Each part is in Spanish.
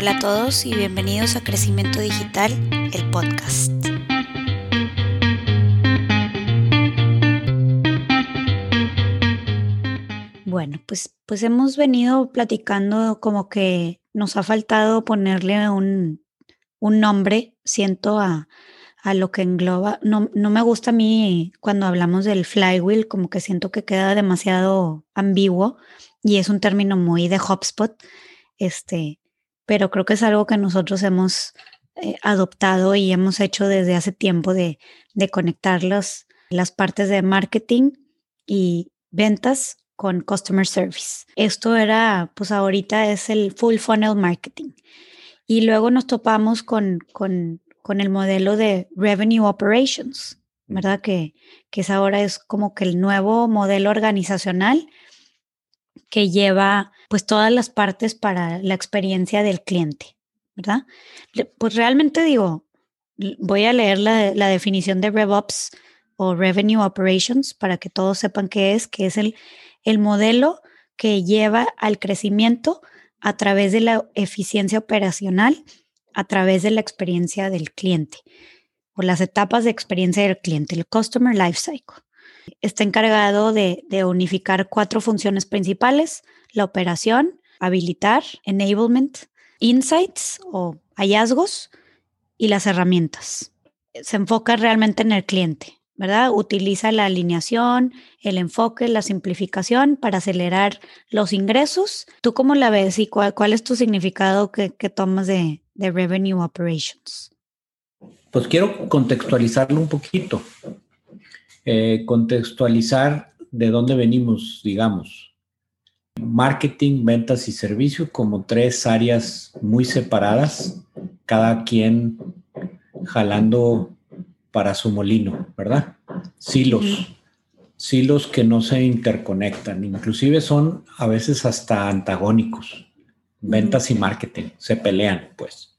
Hola a todos y bienvenidos a Crecimiento Digital, el podcast. Bueno, pues, pues hemos venido platicando como que nos ha faltado ponerle un, un nombre, siento, a, a lo que engloba. No, no me gusta a mí cuando hablamos del flywheel, como que siento que queda demasiado ambiguo y es un término muy de HubSpot, este, pero creo que es algo que nosotros hemos eh, adoptado y hemos hecho desde hace tiempo de, de conectar las partes de marketing y ventas con customer service. Esto era, pues ahorita es el full funnel marketing. Y luego nos topamos con, con, con el modelo de revenue operations, ¿verdad? Que, que es ahora es como que el nuevo modelo organizacional que lleva pues todas las partes para la experiencia del cliente, ¿verdad? Pues realmente digo, voy a leer la, la definición de RevOps o Revenue Operations para que todos sepan qué es, que es el, el modelo que lleva al crecimiento a través de la eficiencia operacional, a través de la experiencia del cliente o las etapas de experiencia del cliente, el Customer Life Cycle. Está encargado de, unificar cuatro funciones principales, la operación, habilitar, enablement, insights o hallazgos y las herramientas. Se enfoca realmente en el cliente, ¿verdad? Utiliza la alineación, el enfoque, la simplificación para acelerar los ingresos. ¿Tú cómo la ves y cuál, es tu significado que, tomas de, de Revenue Operations? Pues quiero contextualizarlo un poquito. Eh, contextualizar de dónde venimos, digamos. Marketing, ventas y servicio como tres áreas muy separadas, cada quien jalando para su molino, ¿verdad? Silos, silos que no se interconectan, inclusive son a veces hasta antagónicos. Ventas y marketing se pelean, pues,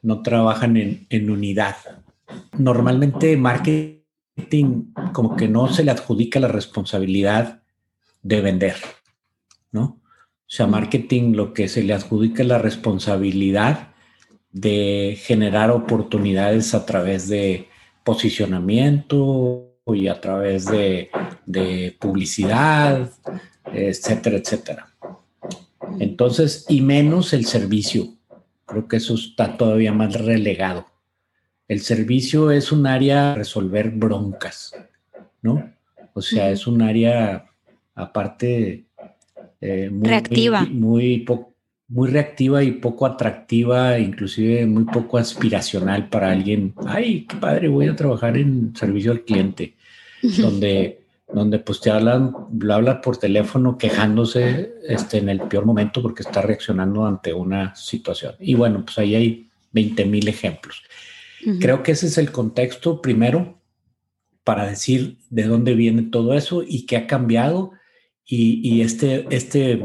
no trabajan en, en unidad. Normalmente marketing como que no se le adjudica la responsabilidad de vender, ¿no? O sea, marketing lo que se le adjudica es la responsabilidad de generar oportunidades a través de posicionamiento y a través de, de publicidad, etcétera, etcétera. Entonces, y menos el servicio. Creo que eso está todavía más relegado. El servicio es un área resolver broncas, ¿no? O sea, es un área aparte eh, muy, reactiva. Muy, muy, reactiva y poco atractiva, inclusive muy poco aspiracional para alguien. Ay, qué padre, voy a trabajar en servicio al cliente, donde, donde pues te hablan, lo hablas por teléfono quejándose este, en el peor momento porque está reaccionando ante una situación. Y bueno, pues ahí hay 20 mil ejemplos. Creo que ese es el contexto primero para decir de dónde viene todo eso y qué ha cambiado. Y, este, este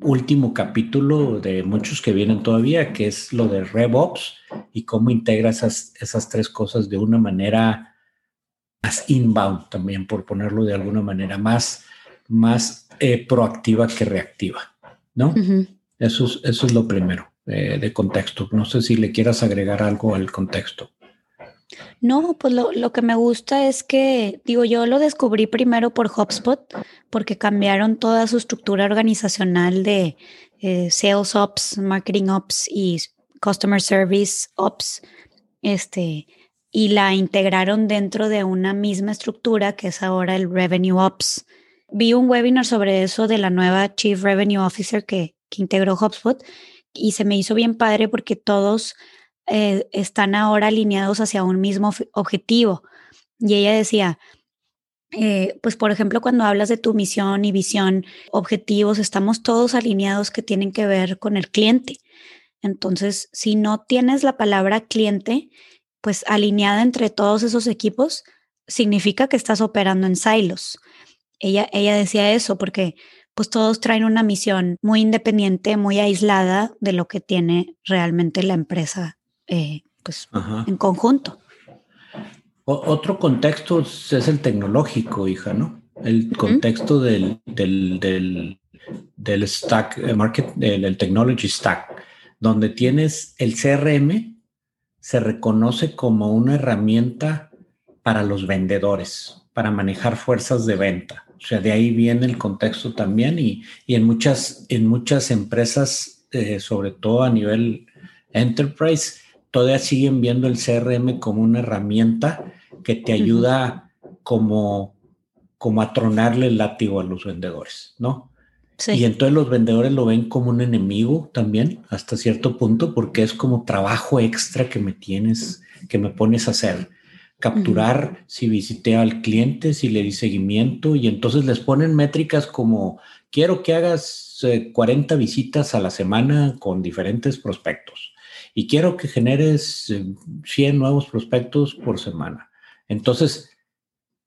último capítulo de muchos que vienen todavía, que es lo de RevOps y cómo integra esas, esas tres cosas de una manera más inbound también, por ponerlo de alguna manera, más, más eh, proactiva que reactiva, ¿no? eso, es, eso es lo primero eh, de contexto. No sé si le quieras agregar algo al contexto. No, pues lo, que me gusta es que, digo, yo lo descubrí primero por HubSpot, porque cambiaron toda su estructura organizacional de eh, Sales Ops, Marketing Ops y Customer Service Ops, este, y la integraron dentro de una misma estructura que es ahora el Revenue Ops. Vi un webinar sobre eso de la nueva Chief Revenue Officer que, que integró HubSpot y se me hizo bien padre porque todos eh, están ahora alineados hacia un mismo objetivo. Y ella decía, eh, pues por ejemplo, cuando hablas de tu misión y visión, objetivos, estamos todos alineados que tienen que ver con el cliente. Entonces, si no tienes la palabra cliente, pues alineada entre todos esos equipos, significa que estás operando en silos. Ella, ella decía eso porque pues todos traen una misión muy independiente, muy aislada de lo que tiene realmente la empresa eh, pues, en conjunto. otro contexto es el tecnológico, hija, ¿no? El contexto del, del, del, stack, eh, market, del, technology stack, donde tienes el CRM, se reconoce como una herramienta para los vendedores, para manejar fuerzas de venta. O sea, de ahí viene el contexto también y, en, muchas, en muchas empresas, eh, sobre todo a nivel enterprise, todavía siguen viendo el CRM como una herramienta que te ayuda como, como a tronarle el látigo a los vendedores, ¿no? Sí. Y entonces los vendedores lo ven como un enemigo también, hasta cierto punto, porque es como trabajo extra que me tienes, que me pones a hacer capturar si visité al cliente, si le di seguimiento y entonces les ponen métricas como quiero que hagas 40 eh, visitas a la semana con diferentes prospectos y quiero que generes 100 eh, nuevos prospectos por semana. Entonces,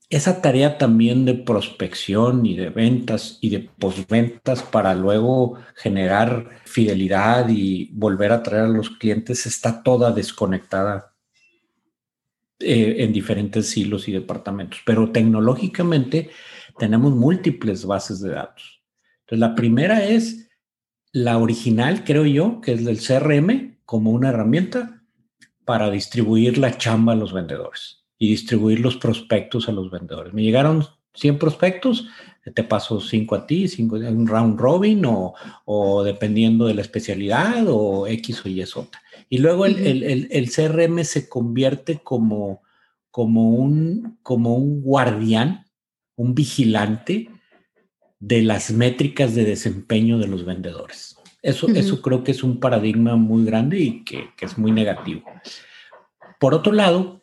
esa tarea también de prospección y de ventas y de postventas para luego generar fidelidad y volver a traer a los clientes está toda desconectada eh, en diferentes hilos y departamentos, pero tecnológicamente tenemos múltiples bases de datos. Entonces, la primera es la original, creo yo, que es del CRM como una herramienta para distribuir la chamba a los vendedores y distribuir los prospectos a los vendedores. Me llegaron 100 prospectos, te paso 5 a ti, 5 en un round robin o, o, dependiendo de la especialidad o X o Y es otra. Y luego el, CRM se convierte como, como, un, como un guardián, un vigilante de las métricas de desempeño de los vendedores. Eso, eso creo que es un paradigma muy grande y que, es muy negativo. Por otro lado,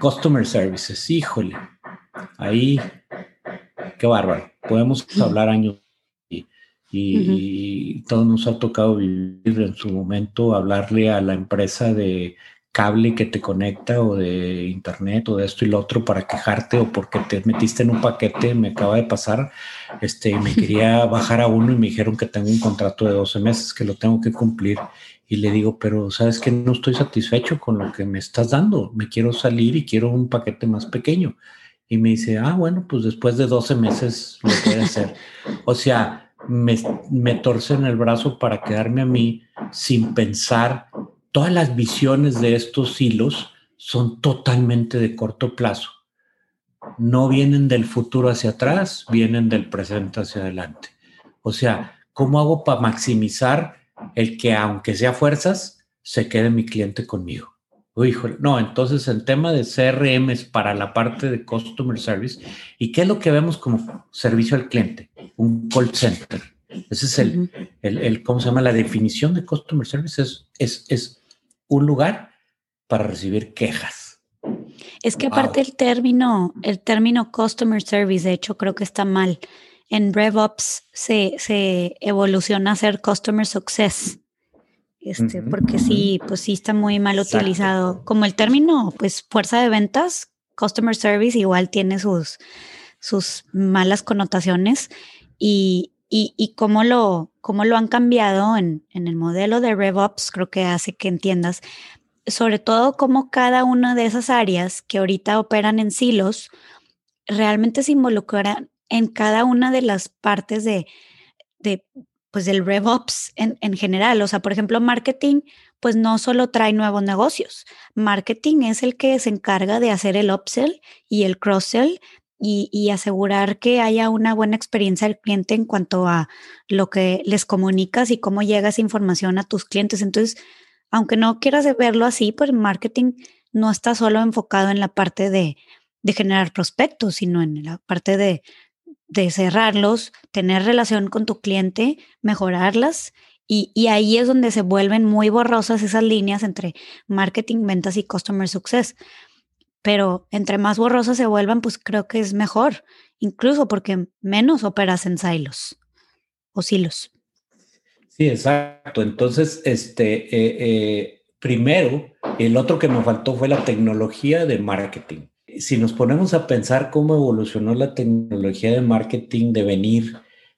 Customer Services, híjole, ahí, qué bárbaro. Podemos hablar años y, todo nos ha tocado vivir en su momento, hablarle a la empresa de cable que te conecta o de internet o de esto y lo otro para quejarte o porque te metiste en un paquete, me acaba de pasar, este, me quería bajar a uno y me dijeron que tengo un contrato de 12 meses que lo tengo que cumplir y le digo, pero sabes que no estoy satisfecho con lo que me estás dando, me quiero salir y quiero un paquete más pequeño. Y me dice, ah, bueno, pues después de 12 meses lo puede hacer. O sea, me, me torcen el brazo para quedarme a mí sin pensar. Todas las visiones de estos hilos son totalmente de corto plazo. No vienen del futuro hacia atrás, vienen del presente hacia adelante. O sea, ¿cómo hago para maximizar el que aunque sea fuerzas, se quede mi cliente conmigo? híjole, no, entonces el tema de CRM es para la parte de Customer Service. ¿Y qué es lo que vemos como servicio al cliente? Un call center. Ese es el, el, ¿cómo se llama? La definición de Customer Service es, es, es un lugar para recibir quejas. Es que aparte el término, el término Customer Service, de hecho, creo que está mal. En RevOps se, se evoluciona a ser Customer Success. Este, porque sí, pues sí está muy mal utilizado. Como el término, pues fuerza de ventas, customer service igual tiene sus, sus malas connotaciones y, y, y cómo, lo, cómo lo han cambiado en, en el modelo de RevOps, creo que hace que entiendas sobre todo cómo cada una de esas áreas que ahorita operan en silos realmente se involucran en cada una de las partes de, de pues del RevOps en, en general. O sea, por ejemplo, marketing, pues no solo trae nuevos negocios. Marketing es el que se encarga de hacer el upsell y el cross-sell y, asegurar que haya una buena experiencia del cliente en cuanto a lo que les comunicas y cómo llega esa información a tus clientes. Entonces, aunque no quieras verlo así, pues marketing no está solo enfocado en la parte de, generar prospectos, sino en la parte de cerrarlos, tener relación con tu cliente, mejorarlas y, ahí es donde se vuelven muy borrosas esas líneas entre marketing, ventas y customer success. Pero entre más borrosas se vuelvan, pues creo que es mejor, incluso porque menos operas en silos o silos. Sí, exacto. Entonces, este, eh, eh, primero, el otro que me faltó fue la tecnología de marketing si nos ponemos a pensar cómo evolucionó la tecnología de marketing de venir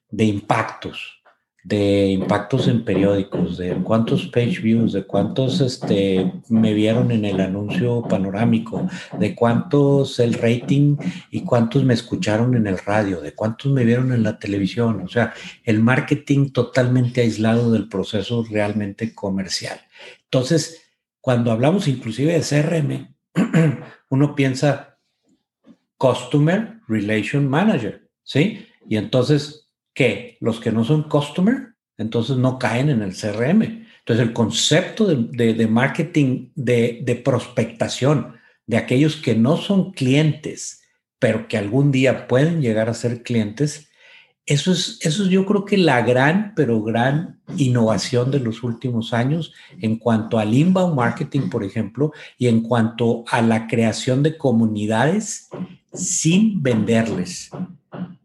de impactos, de impactos en periódicos, de cuántos page views, de cuántos este, me vieron en el anuncio panorámico, de cuántos el rating y cuántos me escucharon en el radio, de cuántos me vieron en la televisión. O sea, el marketing totalmente aislado del proceso realmente comercial. Entonces, cuando hablamos inclusive de CRM, uno piensa Customer Relation Manager, ¿sí? Y entonces que los que no son customer, entonces no caen en el CRM. Entonces el concepto de, marketing de, de, prospectación de aquellos que no son clientes, pero que algún día pueden llegar a ser clientes, eso es, eso es yo creo que la gran, pero gran innovación de los últimos años en cuanto al inbound marketing, por ejemplo, y en cuanto a la creación de comunidades sin venderles.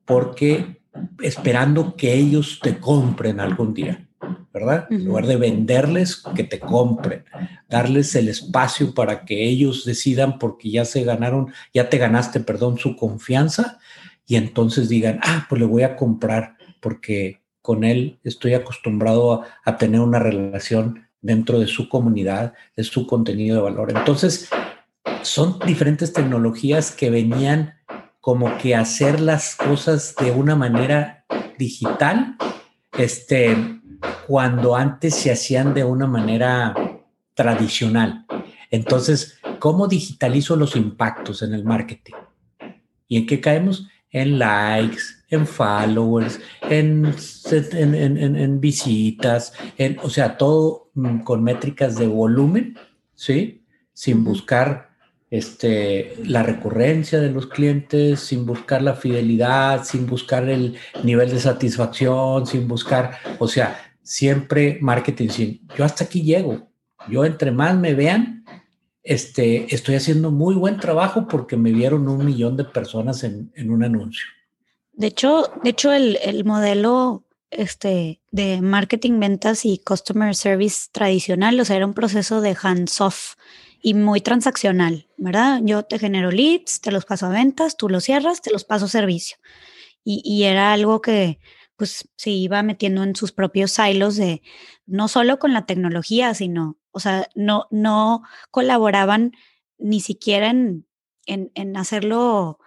Porque esperando que ellos te compren algún día, ¿verdad? En lugar de venderles, que te compren, darles el espacio para que ellos decidan porque ya se ganaron, ya te ganaste, perdón, su confianza y entonces digan, ah, pues le voy a comprar porque con él estoy acostumbrado a, a tener una relación dentro de su comunidad, de su contenido de valor. Entonces, son diferentes tecnologías que venían como que hacer las cosas de una manera digital, este, cuando antes se hacían de una manera tradicional. Entonces, ¿cómo digitalizo los impactos en el marketing? ¿Y en qué caemos? En likes, en followers, en, en, visitas, en, o sea, todo mm, con métricas de volumen, ¿sí? Sin buscar este, la recurrencia de los clientes, sin buscar la fidelidad, sin buscar el nivel de satisfacción, sin buscar, o sea, siempre marketing sin, yo hasta aquí llego, yo entre más me vean, este, estoy haciendo muy buen trabajo porque me vieron un millón de personas en, un anuncio. De hecho, de hecho el, el modelo este, de marketing, ventas y customer service tradicional, o sea, era un proceso de hands-off y muy transaccional, ¿verdad? Yo te genero leads, te los paso a ventas, tú los cierras, te los paso servicio. Y, era algo que pues se iba metiendo en sus propios silos de no solo con la tecnología, sino, o sea, no, no colaboraban ni siquiera en, en, en hacerlo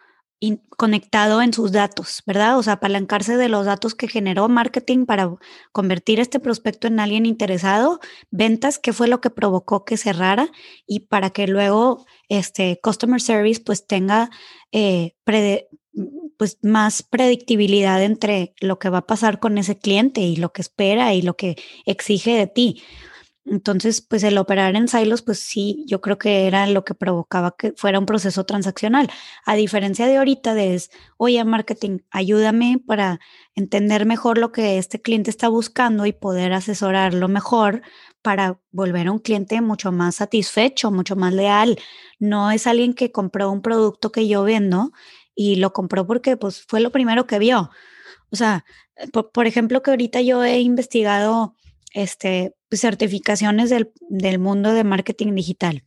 conectado en sus datos, ¿verdad? O sea, apalancarse de los datos que generó marketing para convertir este prospecto en alguien interesado, ventas, qué fue lo que provocó que cerrara y para que luego este customer service pues tenga eh, pues más predictibilidad entre lo que va a pasar con ese cliente y lo que espera y lo que exige de ti. Entonces, pues el operar en silos, pues sí, yo creo que era lo que provocaba que fuera un proceso transaccional. A diferencia de ahorita, de es, oye, marketing, ayúdame para entender mejor lo que este cliente está buscando y poder asesorarlo mejor para volver a un cliente mucho más satisfecho, mucho más leal. No es alguien que compró un producto que yo vendo y lo compró porque pues fue lo primero que vio. O sea, por, por ejemplo, que ahorita yo he investigado este, certificaciones del, del, mundo de marketing digital.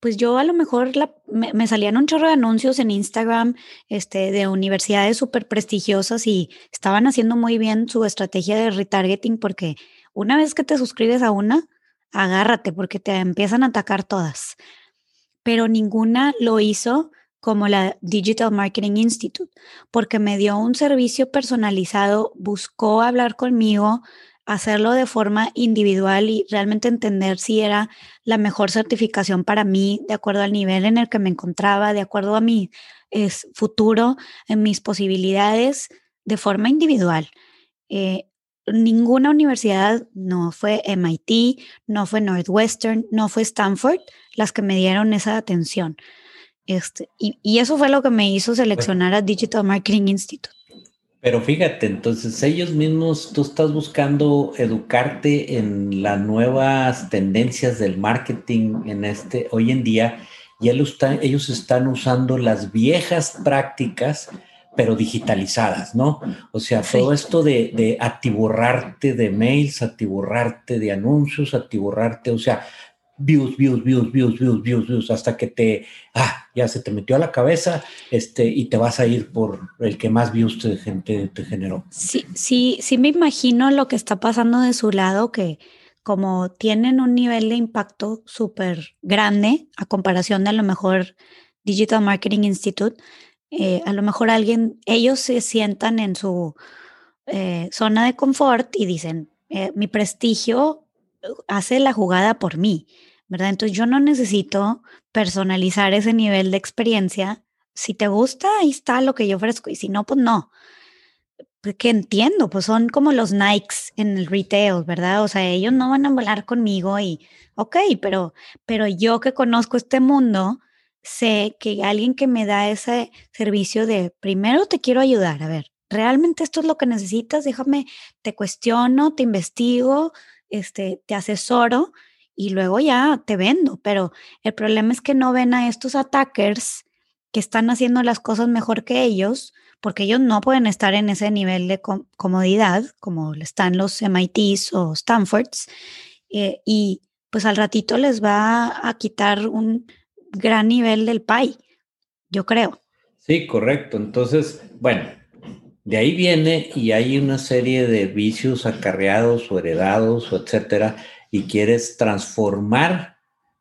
Pues yo a lo mejor me, salían un chorro de anuncios en Instagram este, de universidades súper prestigiosas y estaban haciendo muy bien su estrategia de retargeting porque una vez que te suscribes a una, agárrate porque te empiezan a atacar todas. Pero ninguna lo hizo como la Digital Marketing Institute, porque me dio un servicio personalizado, buscó hablar conmigo, hacerlo de forma individual y realmente entender si era la mejor certificación para mí, de acuerdo al nivel en el que me encontraba, de acuerdo a mi es, futuro, en mis posibilidades, de forma individual. Eh, ninguna universidad, no fue MIT, no fue Northwestern, no fue Stanford, las que me dieron esa atención. Este, y, y eso fue lo que me hizo seleccionar a Digital Marketing Institute. Pero fíjate, entonces ellos mismos, tú estás buscando educarte en las nuevas tendencias del marketing en este hoy en día y ellos están, usando las viejas prácticas, pero digitalizadas, ¿no? O sea, todo esto de, de atiborrarte de mails, atiborrarte de anuncios, atiborrarte, o sea, views, views, views, views, views, views, views, hasta que te, ah, ya se te metió a la cabeza este, y te vas a ir por el que más views te, te, te generó. Sí, sí, sí me imagino lo que está pasando de su lado, que como tienen un nivel de impacto súper grande a comparación de a lo mejor Digital Marketing Institute, eh, a lo mejor alguien, ellos se sientan en su eh, zona de confort y dicen, eh, mi prestigio hace la jugada por mí, ¿verdad? Entonces yo no necesito personalizar ese nivel de experiencia. Si te gusta, ahí está lo que yo ofrezco y si no, pues no. Porque entiendo, pues son como los Nikes en el retail, ¿verdad? O sea, ellos no van a volar conmigo y, ok, pero, pero yo que conozco este mundo, sé que alguien que me da ese servicio de primero te quiero ayudar, a ver, realmente esto es lo que necesitas, déjame, te cuestiono, te investigo, este, te asesoro y luego ya te vendo. Pero el problema es que no ven a estos attackers que están haciendo las cosas mejor que ellos, porque ellos no pueden estar en ese nivel de comodidad como están los MITs o Stanfords, eh, y pues al ratito les va a quitar un gran nivel del pay, yo creo. Sí, correcto. Entonces, bueno, de ahí viene y hay una serie de vicios acarreados o heredados o etcétera, y quieres transformar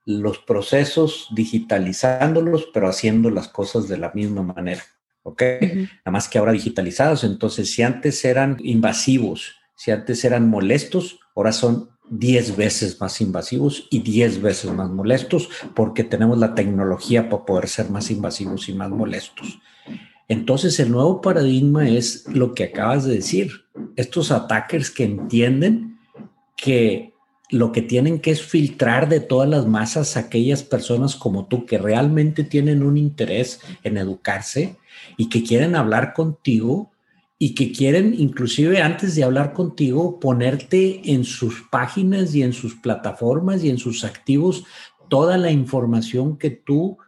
los procesos digitalizándolos, pero haciendo las cosas de la misma manera. ¿Ok? Nada más que ahora digitalizados. Entonces, si antes eran invasivos, si antes eran molestos, ahora son 10 veces más invasivos y 10 veces más molestos porque tenemos la tecnología para poder ser más invasivos y más molestos. Entonces el nuevo paradigma es lo que acabas de decir. Estos attackers que entienden que lo que tienen que es filtrar de todas las masas aquellas personas como tú que realmente tienen un interés en educarse y que quieren hablar contigo y que quieren inclusive antes de hablar contigo ponerte en sus páginas y en sus plataformas y en sus activos toda la información que tú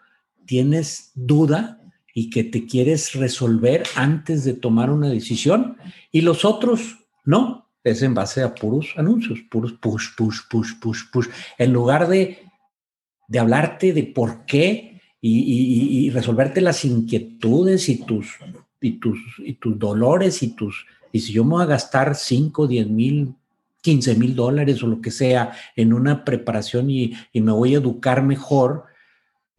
tienes duda y que te quieres resolver antes de tomar una decisión y los otros no, es en base a puros anuncios, puros push, push, push, push, push, en lugar de, de hablarte de por qué y, resolverte las inquietudes y tus, y, tus, y tus dolores y tus, y si yo me voy a gastar 5, 10 mil 15 mil dólares o lo que sea en una preparación y, y, me voy a educar mejor,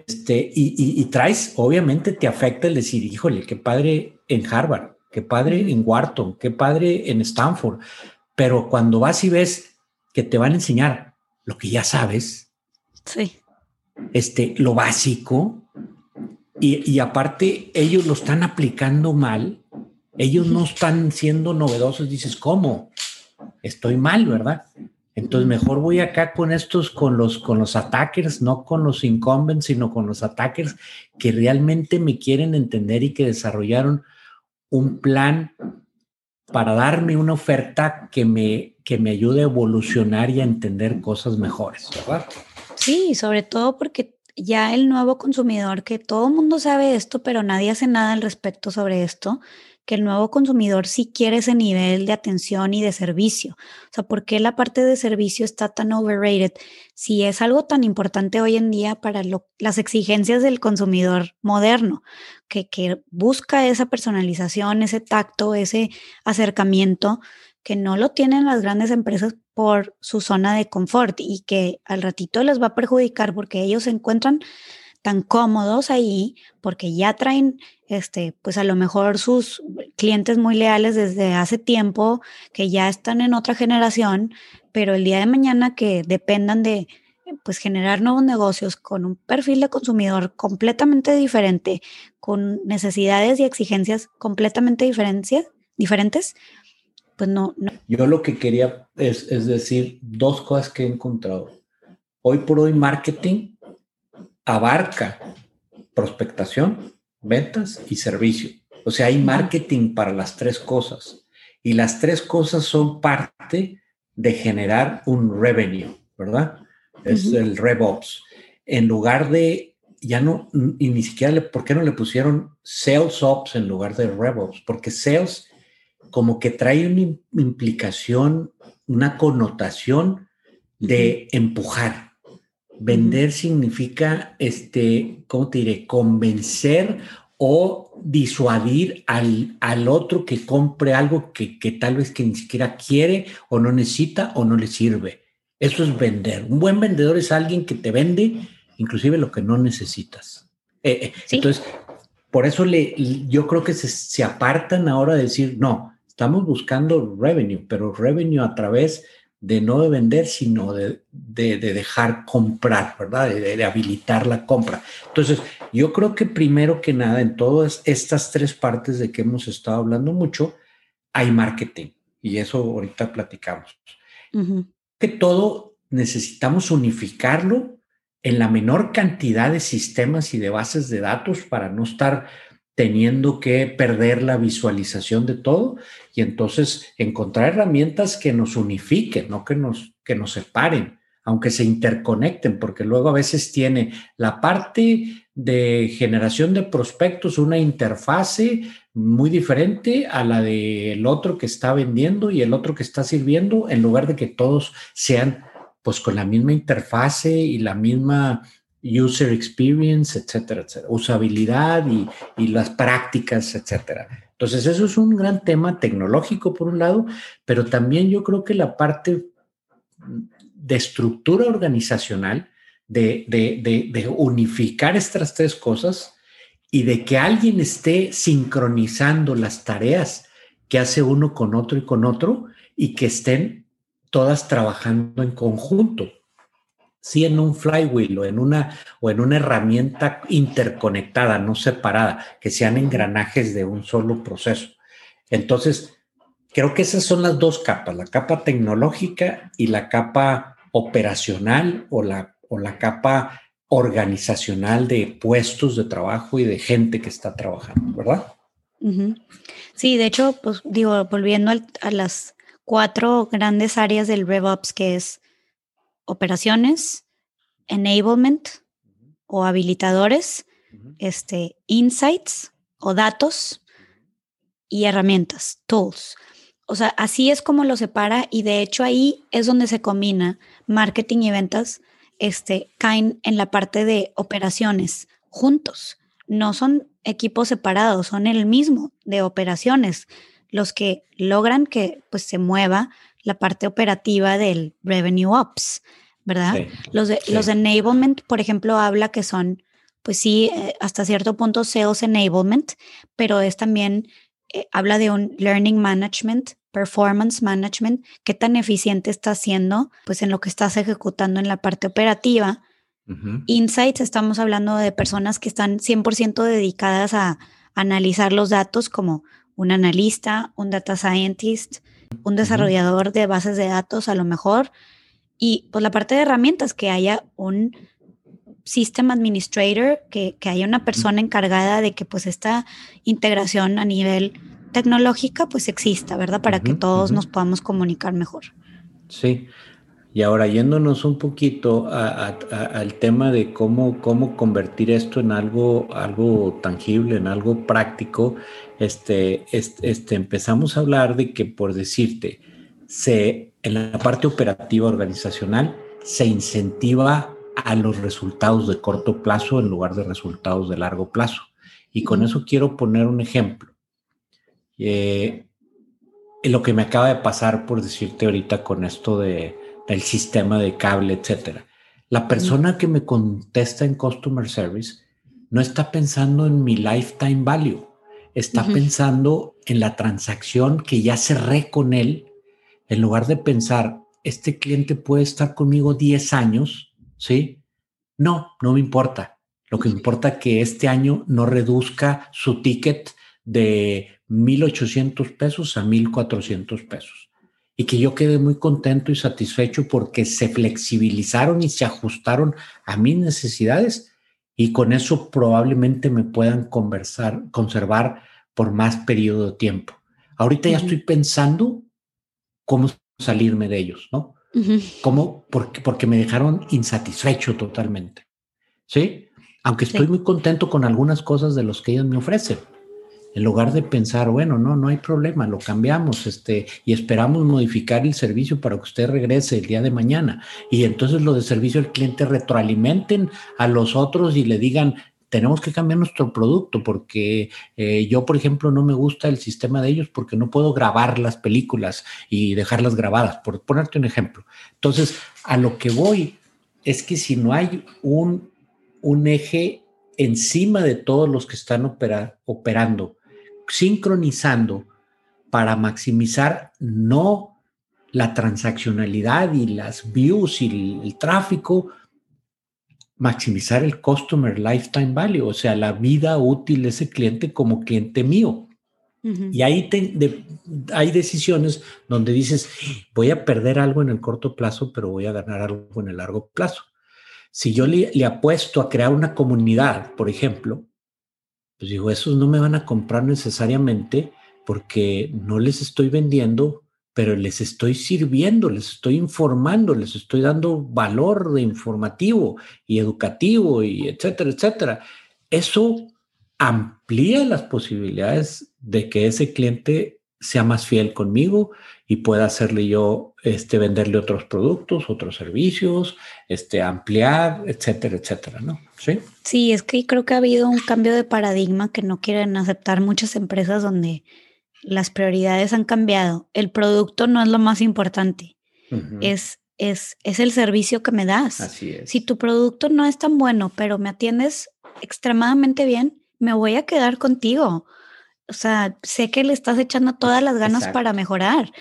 este, y, traes, obviamente te afecta el decir, híjole, qué padre en Harvard, qué padre en Wharton, qué padre en Stanford. Pero cuando vas y ves que te van a enseñar lo que ya sabes, sí. este, lo básico, y, y aparte ellos lo están aplicando mal, ellos no están siendo novedosos, dices, ¿cómo? Estoy mal, ¿verdad? Entonces mejor voy acá con estos, con los, con los attackers, no con los incumbents, sino con los attackers que realmente me quieren entender y que desarrollaron un plan para darme una oferta que me, que me ayude a evolucionar y a entender cosas mejores, ¿verdad? Sí, sobre todo porque ya el nuevo consumidor, que todo mundo sabe esto, pero nadie hace nada al respecto sobre esto, que el nuevo consumidor sí quiere ese nivel de atención y de servicio. O sea, ¿por qué la parte de servicio está tan overrated? Si es algo tan importante hoy en día para las exigencias del consumidor moderno, que, que busca esa personalización, ese tacto, ese acercamiento, que no lo tienen las grandes empresas por su zona de confort y que al ratito les va a perjudicar porque ellos se encuentran tan cómodos ahí porque ya traen, este, pues a lo mejor sus clientes muy leales desde hace tiempo, que ya están en otra generación, pero el día de mañana que dependan de, pues generar nuevos negocios con un perfil de consumidor completamente diferente, con necesidades y exigencias completamente diferentes, pues no, no. Yo lo que quería es, es decir dos cosas que he encontrado. Hoy por hoy marketing abarca prospectación, ventas y servicio. O sea, hay marketing para las tres cosas. Y las tres cosas son parte de generar un revenue, ¿verdad? Es el RevOps. En lugar de, ya no, y ni siquiera, ¿por qué no le pusieron Sales Ops en lugar de RevOps? Porque Sales como que trae una implicación, una connotación de empujar, Vender significa, este, ¿cómo te diré? Convencer o disuadir al, al otro que compre algo que, que, tal vez que ni siquiera quiere o no necesita o no le sirve. Eso es vender. Un buen vendedor es alguien que te vende inclusive lo que no necesitas. Eh, eh, entonces, por eso le, yo creo que se, se apartan ahora de decir, no, estamos buscando revenue, pero revenue a través de no de vender, sino de, de, dejar comprar, ¿verdad? De, de, habilitar la compra. Entonces, yo creo que primero que nada, en todas estas tres partes de que hemos estado hablando mucho, hay marketing. Y eso ahorita platicamos. Que todo necesitamos unificarlo en la menor cantidad de sistemas y de bases de datos para no estar teniendo que perder la visualización de todo y entonces encontrar herramientas que nos unifiquen, no que nos, que nos separen, aunque se interconecten, porque luego a veces tiene la parte de generación de prospectos una interfase muy diferente a la del otro que está vendiendo y el otro que está sirviendo, en lugar de que todos sean pues con la misma interfase y la misma user experience, etcétera, etcétera, usabilidad y, y, las prácticas, etcétera. Entonces, eso es un gran tema tecnológico por un lado, pero también yo creo que la parte de estructura organizacional, de, de, unificar estas tres cosas y de que alguien esté sincronizando las tareas que hace uno con otro y con otro y que estén todas trabajando en conjunto sí en un flywheel o en una o en una herramienta interconectada, no separada, que sean engranajes de un solo proceso. Entonces, creo que esas son las dos capas, la capa tecnológica y la capa operacional o la, o la capa organizacional de puestos de trabajo y de gente que está trabajando, ¿verdad? Sí, de hecho, pues digo, volviendo a las cuatro grandes áreas del RevOps, que es operaciones, enablement o habilitadores, este, insights o datos y herramientas, tools. O sea, así es como lo separa y de hecho ahí es donde se combina marketing y ventas, este, caen en la parte de operaciones juntos. No son equipos separados, son el mismo de operaciones los que logran que pues se mueva la parte operativa del revenue ops, ¿verdad? los, de, los enablement, por ejemplo, habla que son, pues sí, eh, hasta cierto punto sales enablement, pero es también, eh, habla de un learning management, performance management, qué tan eficiente está siendo, pues en lo que estás ejecutando en la parte operativa. Insights, estamos hablando de personas que están 100% dedicadas a analizar los datos como un analista, un data scientist, un desarrollador de bases de datos a lo mejor, y pues la parte de herramientas, que haya un system administrator, que, que haya una persona encargada de que pues esta integración a nivel tecnológica pues exista, ¿verdad? Para que todos nos podamos comunicar mejor. Sí, y ahora yéndonos un poquito al tema de cómo, cómo convertir esto en algo, algo tangible, en algo práctico, este, este, empezamos a hablar de que, por decirte, se, en la parte operativa organizacional se incentiva a los resultados de corto plazo en lugar de resultados de largo plazo. Y con eso quiero poner un ejemplo. Eh, lo que me acaba de pasar, por decirte ahorita con esto de el sistema de cable, etcétera. La persona que me contesta en customer service no está pensando en mi lifetime value, está pensando en la transacción que ya cerré con él, en lugar de pensar, este cliente puede estar conmigo 10 años, ¿sí? No, no me importa. Lo que me importa es que este año no reduzca su ticket de 1.800 pesos a 1.400 pesos y que yo quedé muy contento y satisfecho porque se flexibilizaron y se ajustaron a mis necesidades y con eso probablemente me puedan conversar, conservar por más periodo de tiempo. Ahorita ya estoy pensando cómo salirme de ellos, ¿no? ¿Cómo? Porque, porque me dejaron insatisfecho totalmente. ¿Sí? Aunque estoy muy contento con algunas cosas de los que ellos me ofrecen. En lugar de pensar, bueno, no, no hay problema, lo cambiamos este, y esperamos modificar el servicio para que usted regrese el día de mañana. Y entonces lo de servicio al cliente retroalimenten a los otros y le digan, tenemos que cambiar nuestro producto porque eh, yo, por ejemplo, no me gusta el sistema de ellos porque no puedo grabar las películas y dejarlas grabadas, por ponerte un ejemplo. Entonces, a lo que voy es que si no hay un, un eje encima de todos los que están operando, sincronizando para maximizar no la transaccionalidad y las views y el, tráfico, maximizar el customer lifetime value, o sea, la vida útil de ese cliente como cliente mío. Y ahí hay decisiones donde dices, voy a perder algo en el corto plazo, pero voy a ganar algo en el largo plazo. Si yo le, le apuesto a crear una comunidad, por ejemplo, pues digo, esos no me van a comprar necesariamente porque no les estoy vendiendo, pero les estoy sirviendo, les estoy informando, les estoy dando valor de informativo y educativo y etcétera, etcétera. Eso amplía las posibilidades de que ese cliente sea más fiel conmigo y pueda hacerle yo, este, venderle otros productos, otros servicios, este, ampliar, etcétera, etcétera, ¿no? Sí. Sí, es que creo que ha habido un cambio de paradigma que no quieren aceptar muchas empresas donde las prioridades han cambiado. El producto no es lo más importante, es, es, es el servicio que me das. Así es. Si tu producto no es tan bueno, pero me atiendes extremadamente bien, me voy a quedar contigo o sea, sé que le estás echando todas las ganas para mejorar.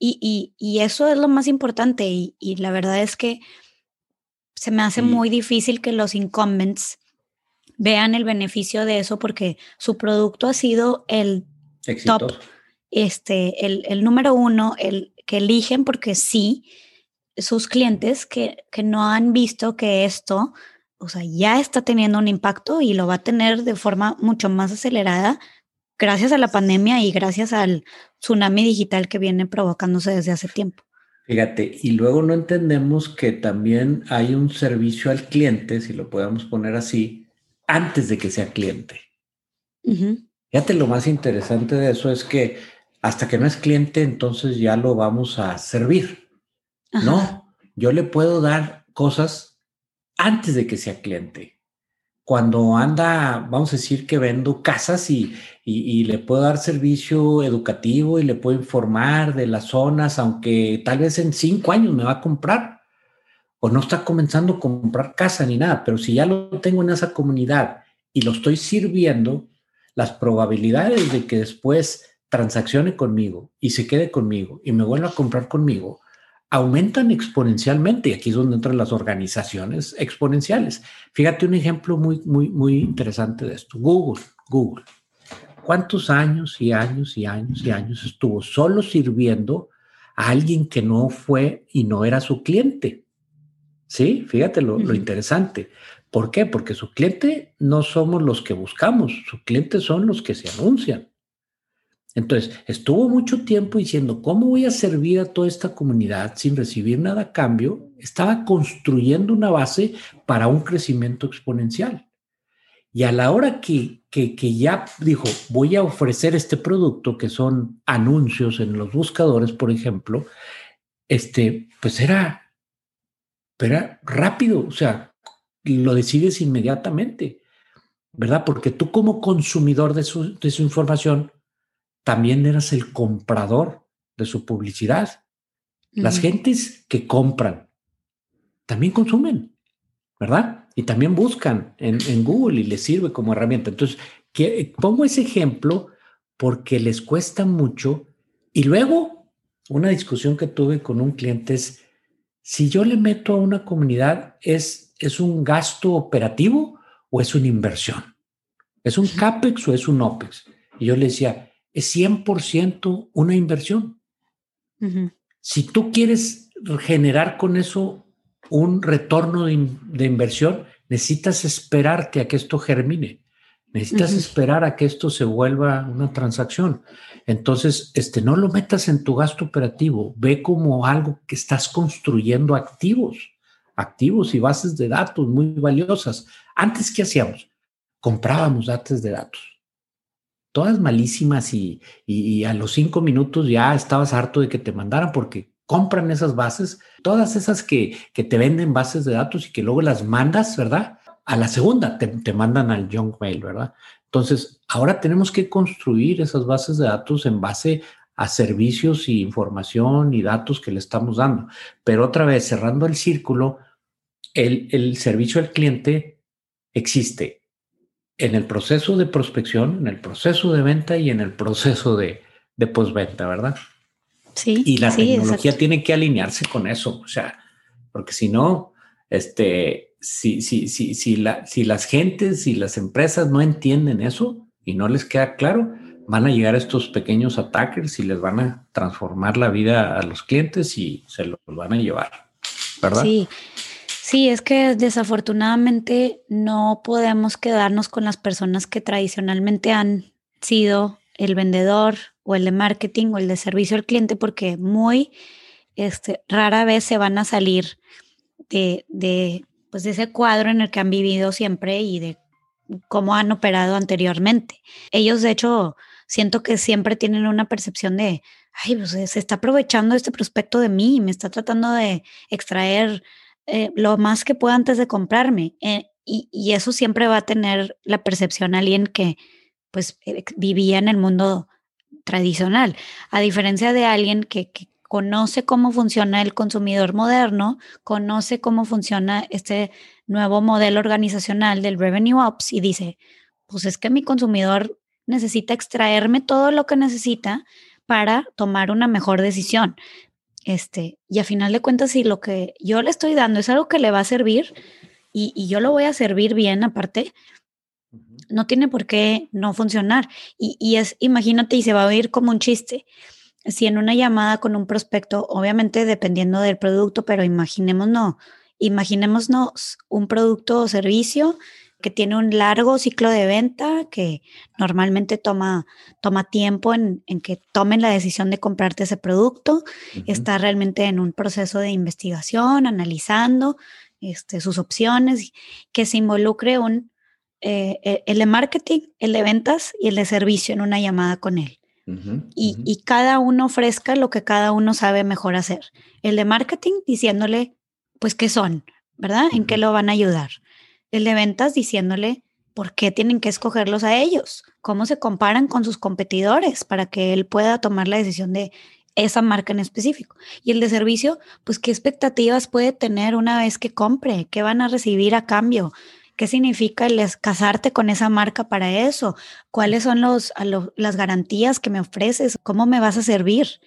Y, eso es lo más importante. Y, la verdad es que se me hace muy difícil que los incumbents vean el beneficio de eso porque su producto ha sido el top, este, el, el, número uno, el que eligen porque sí, sus clientes que, que no han visto que esto, o sea, ya está teniendo un impacto y lo va a tener de forma mucho más acelerada gracias a la pandemia y gracias al tsunami digital que viene provocándose desde hace tiempo. Fíjate, y luego no entendemos que también hay un servicio al cliente, si lo podemos poner así, antes de que sea cliente. Fíjate, lo más interesante de eso es que hasta que no es cliente, entonces ya lo vamos a servir. No, yo le puedo dar cosas antes de que sea cliente cuando anda, vamos a decir que vendo casas y, le puedo dar servicio educativo y le puedo informar de las zonas, aunque tal vez en cinco años me va a comprar o no está comenzando a comprar casa ni nada, pero si ya lo tengo en esa comunidad y lo estoy sirviendo, las probabilidades de que después transaccione conmigo y se quede conmigo y me vuelva a comprar conmigo aumentan exponencialmente. Y aquí es donde entran las organizaciones exponenciales. Fíjate un ejemplo muy, muy, muy interesante de esto. Google, Google. ¿Cuántos años y años y años y años estuvo solo sirviendo a alguien que no fue y no era su cliente? Sí, fíjate lo, lo interesante. ¿Por qué? Porque su cliente no somos los que buscamos, su cliente son los que se anuncian. Entonces, estuvo mucho tiempo diciendo, ¿cómo voy a servir a toda esta comunidad sin recibir nada a cambio? Estaba construyendo una base para un crecimiento exponencial. Y a la hora que, que, ya dijo, voy a ofrecer este producto, que son anuncios en los buscadores, por ejemplo, este, pues era, era rápido, o sea, lo decides inmediatamente, ¿verdad? Porque tú como consumidor de su, de su información, también eras el comprador de su publicidad. Las gentes que compran también consumen, ¿verdad? Y también buscan en, Google y les sirve como herramienta. Entonces, que, pongo ese ejemplo porque les cuesta mucho. Y luego, una discusión que tuve con un cliente es, si yo le meto a una comunidad, ¿es, es un gasto operativo o es una inversión? ¿Es un CAPEX o es un OPEX? Y yo le decía, es 100% una inversión. Si tú quieres generar con eso un retorno de, inversión, necesitas esperarte a que esto germine. Necesitas esperar a que esto se vuelva una transacción. Entonces, este, no lo metas en tu gasto operativo. Ve como algo que estás construyendo activos, activos y bases de datos muy valiosas. Antes, ¿qué hacíamos? Comprábamos datos de datos todas malísimas y, y, a los cinco minutos ya estabas harto de que te mandaran porque compran esas bases, todas esas que, que te venden bases de datos y que luego las mandas, ¿verdad? A la segunda te, te mandan al junk mail, ¿verdad? Entonces, ahora tenemos que construir esas bases de datos en base a servicios y información y datos que le estamos dando. Pero otra vez, cerrando el círculo, el, el servicio al cliente existe en el proceso de prospección, en el proceso de venta y en el proceso de, de postventa, ¿verdad? Sí. Y la sí, tecnología tiene que alinearse con eso, o sea, porque si no, este, si, si, si, si, la, si las gentes y las empresas no entienden eso y no les queda claro, van a llegar estos pequeños attackers y les van a transformar la vida a los clientes y se los van a llevar, ¿verdad? Sí. Sí, es que desafortunadamente no podemos quedarnos con las personas que tradicionalmente han sido el vendedor o el de marketing o el de servicio al cliente porque muy este, rara vez se van a salir de, de, pues de ese cuadro en el que han vivido siempre y de cómo han operado anteriormente. Ellos, de hecho, siento que siempre tienen una percepción de, ay, pues se está aprovechando este prospecto de mí, me está tratando de extraer eh, lo más que pueda antes de comprarme. Eh, y, y, eso siempre va a tener la percepción alguien que pues eh, vivía en el mundo tradicional, a diferencia de alguien que, que conoce cómo funciona el consumidor moderno, conoce cómo funciona este nuevo modelo organizacional del Revenue Ops y dice, pues es que mi consumidor necesita extraerme todo lo que necesita para tomar una mejor decisión. Este, y a final de cuentas, si lo que yo le estoy dando es algo que le va a servir y, y yo lo voy a servir bien, aparte, no tiene por qué no funcionar. Y, y, es, imagínate, y se va a oír como un chiste. Si en una llamada con un prospecto, obviamente dependiendo del producto, pero imaginémonos, imaginémonos un producto o servicio que tiene un largo ciclo de venta, que normalmente toma, toma tiempo en, en que tomen la decisión de comprarte ese producto, uh -huh. está realmente en un proceso de investigación, analizando este, sus opciones, que se involucre un, eh, el de marketing, el de ventas y el de servicio en una llamada con él. Uh -huh, y, uh -huh. y, cada uno ofrezca lo que cada uno sabe mejor hacer. El de marketing diciéndole, pues, qué son, ¿verdad? ¿En qué lo van a ayudar? El de ventas diciéndole por qué tienen que escogerlos a ellos, cómo se comparan con sus competidores para que él pueda tomar la decisión de esa marca en específico. Y el de servicio, pues qué expectativas puede tener una vez que compre, qué van a recibir a cambio, qué significa el casarte con esa marca para eso, cuáles son los, lo, las garantías que me ofreces, cómo me vas a servir.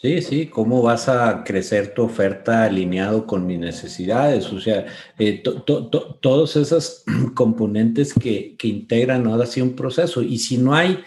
Sí, sí, cómo vas a crecer tu oferta alineado con mis necesidades, o sea, eh, to, to, to, todos esos componentes que, que integran ahora sí un proceso. Y si no hay,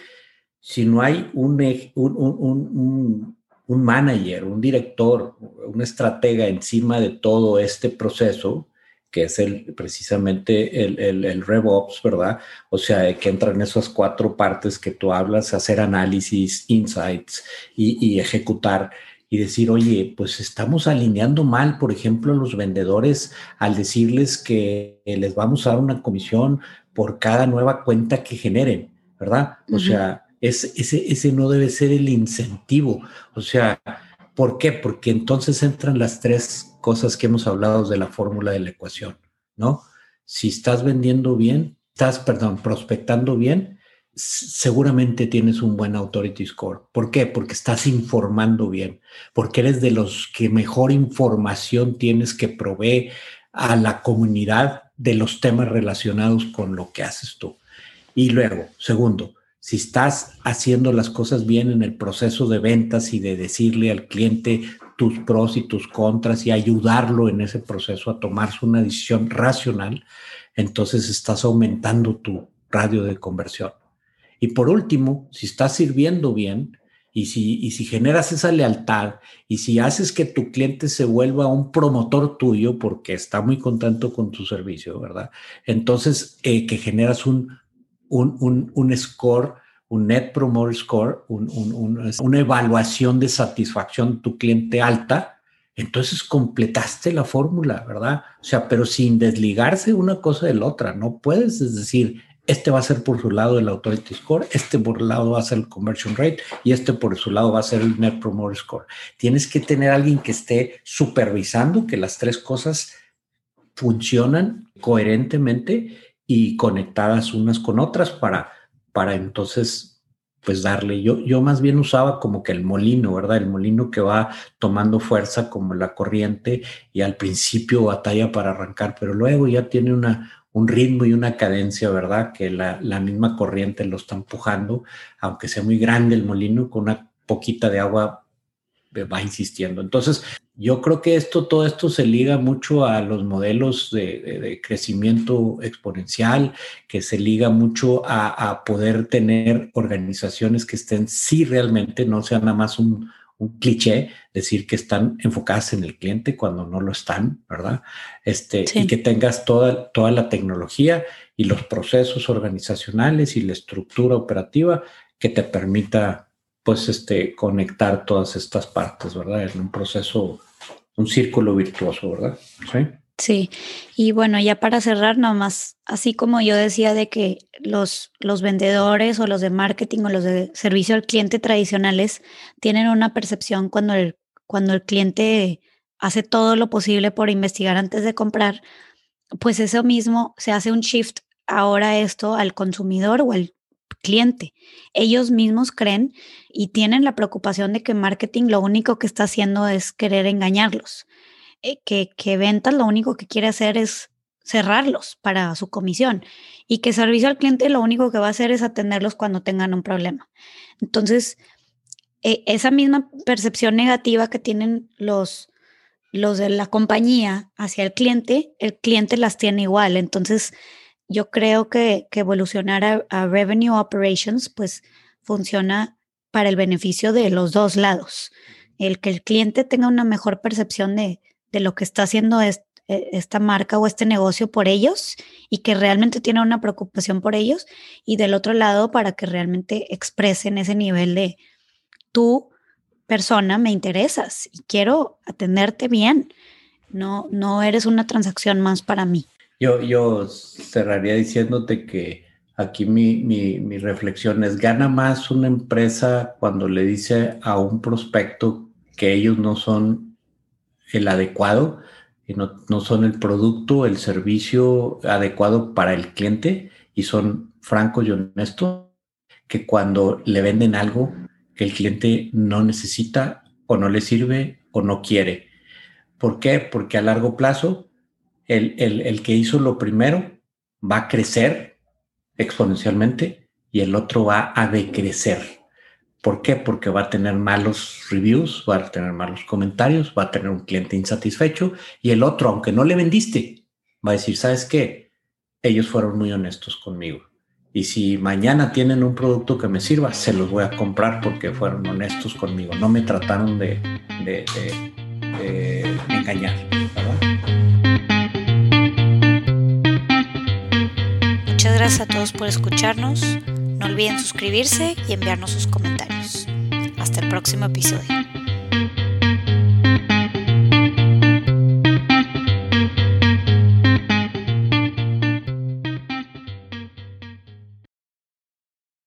si no hay un, un, un, un, manager, un director, un estratega encima de todo este proceso, que es el, precisamente el, el, el, RevOps, ¿verdad? O sea, que entran esas cuatro partes que tú hablas, hacer análisis, insights y, y, ejecutar y decir, oye, pues estamos alineando mal, por ejemplo, los vendedores al decirles que les vamos a dar una comisión por cada nueva cuenta que generen, ¿verdad? O uh -huh. sea, es, ese, ese no debe ser el incentivo. O sea, ¿por qué? Porque entonces entran las tres cosas que hemos hablado de la fórmula de la ecuación, ¿no? Si estás vendiendo bien, estás, perdón, prospectando bien, seguramente tienes un buen authority score. ¿Por qué? Porque estás informando bien, porque eres de los que mejor información tienes que provee a la comunidad de los temas relacionados con lo que haces tú. Y luego, segundo, si estás haciendo las cosas bien en el proceso de ventas y de decirle al cliente tus pros y tus contras y ayudarlo en ese proceso a tomarse una decisión racional, entonces estás aumentando tu radio de conversión. Y por último, si estás sirviendo bien y si, y si generas esa lealtad y si haces que tu cliente se vuelva un promotor tuyo porque está muy contento con tu servicio, ¿verdad? Entonces, eh, que generas un, un, un, un score un Net Promoter Score, un, un, una evaluación de satisfacción de tu cliente alta, entonces completaste la fórmula, ¿verdad? O sea, pero sin desligarse una cosa de la otra, no puedes, es decir, este va a ser por su lado el Authority Score, este por su lado va a ser el Conversion Rate y este por su lado va a ser el Net Promoter Score. Tienes que tener alguien que esté supervisando que las tres cosas funcionan coherentemente y conectadas unas con otras para, para entonces pues darle. Yo, yo más bien usaba como que el molino, ¿verdad? El molino que va tomando fuerza como la corriente y al principio batalla para arrancar, pero luego ya tiene una, un ritmo y una cadencia, ¿verdad? Que la, la misma corriente lo está empujando, aunque sea muy grande el molino, con una poquita de agua va insistiendo. Entonces, yo creo que esto, todo esto se liga mucho a los modelos de, crecimiento exponencial, que se liga mucho a, poder tener organizaciones que estén, sí realmente, no sea nada más un, cliché, decir que están enfocadas en el cliente cuando no lo están, ¿verdad? Este, Y que tengas toda, toda la tecnología y los procesos organizacionales y la estructura operativa que te permita pues este, conectar todas estas partes, ¿verdad? En un proceso, un círculo virtuoso, ¿verdad? Sí. Sí, y bueno, ya para cerrar, nomás, así como yo decía de que los, los vendedores o los de marketing o los de servicio al cliente tradicionales tienen una percepción cuando el, cuando el cliente hace todo lo posible por investigar antes de comprar, pues eso mismo se hace un shift ahora esto al consumidor o al cliente. Ellos mismos creen y tienen la preocupación de que marketing lo único que está haciendo es querer engañarlos, eh, que, que ventas lo único que quiere hacer es cerrarlos para su comisión y que servicio al cliente lo único que va a hacer es atenderlos cuando tengan un problema. Entonces, e, esa misma percepción negativa que tienen los, los de la compañía hacia el cliente, el cliente las tiene igual. Entonces, yo creo que, evolucionar a, Revenue Operations pues funciona para el beneficio de los dos lados. El que el cliente tenga una mejor percepción de, lo que está haciendo e, esta marca o este negocio por ellos y que realmente tiene una preocupación por ellos y del otro lado para que realmente expresen ese nivel de tú persona me interesas y quiero atenderte bien. No, no eres una transacción más para mí. Yo, cerraría diciéndote que aquí mi, reflexión es, gana más una empresa cuando le dice a un prospecto que ellos no son el adecuado, y no, no son el producto, el servicio adecuado para el cliente y son francos y honestos, que cuando le venden algo que el cliente no necesita o no le sirve o no quiere. ¿Por qué? Porque a largo plazo el, que hizo lo primero va a crecer exponencialmente y el otro va a decrecer. ¿Por qué? Porque va a tener malos reviews, va a tener malos comentarios, va a tener un cliente insatisfecho y el otro, aunque no le vendiste, va a decir, ¿sabes qué? Ellos fueron muy honestos conmigo. Y si mañana tienen un producto que me sirva, se los voy a comprar porque fueron honestos conmigo. No me trataron de, de, engañar. A todos por escucharnos. No olviden suscribirse y enviarnos sus comentarios. Hasta el próximo episodio.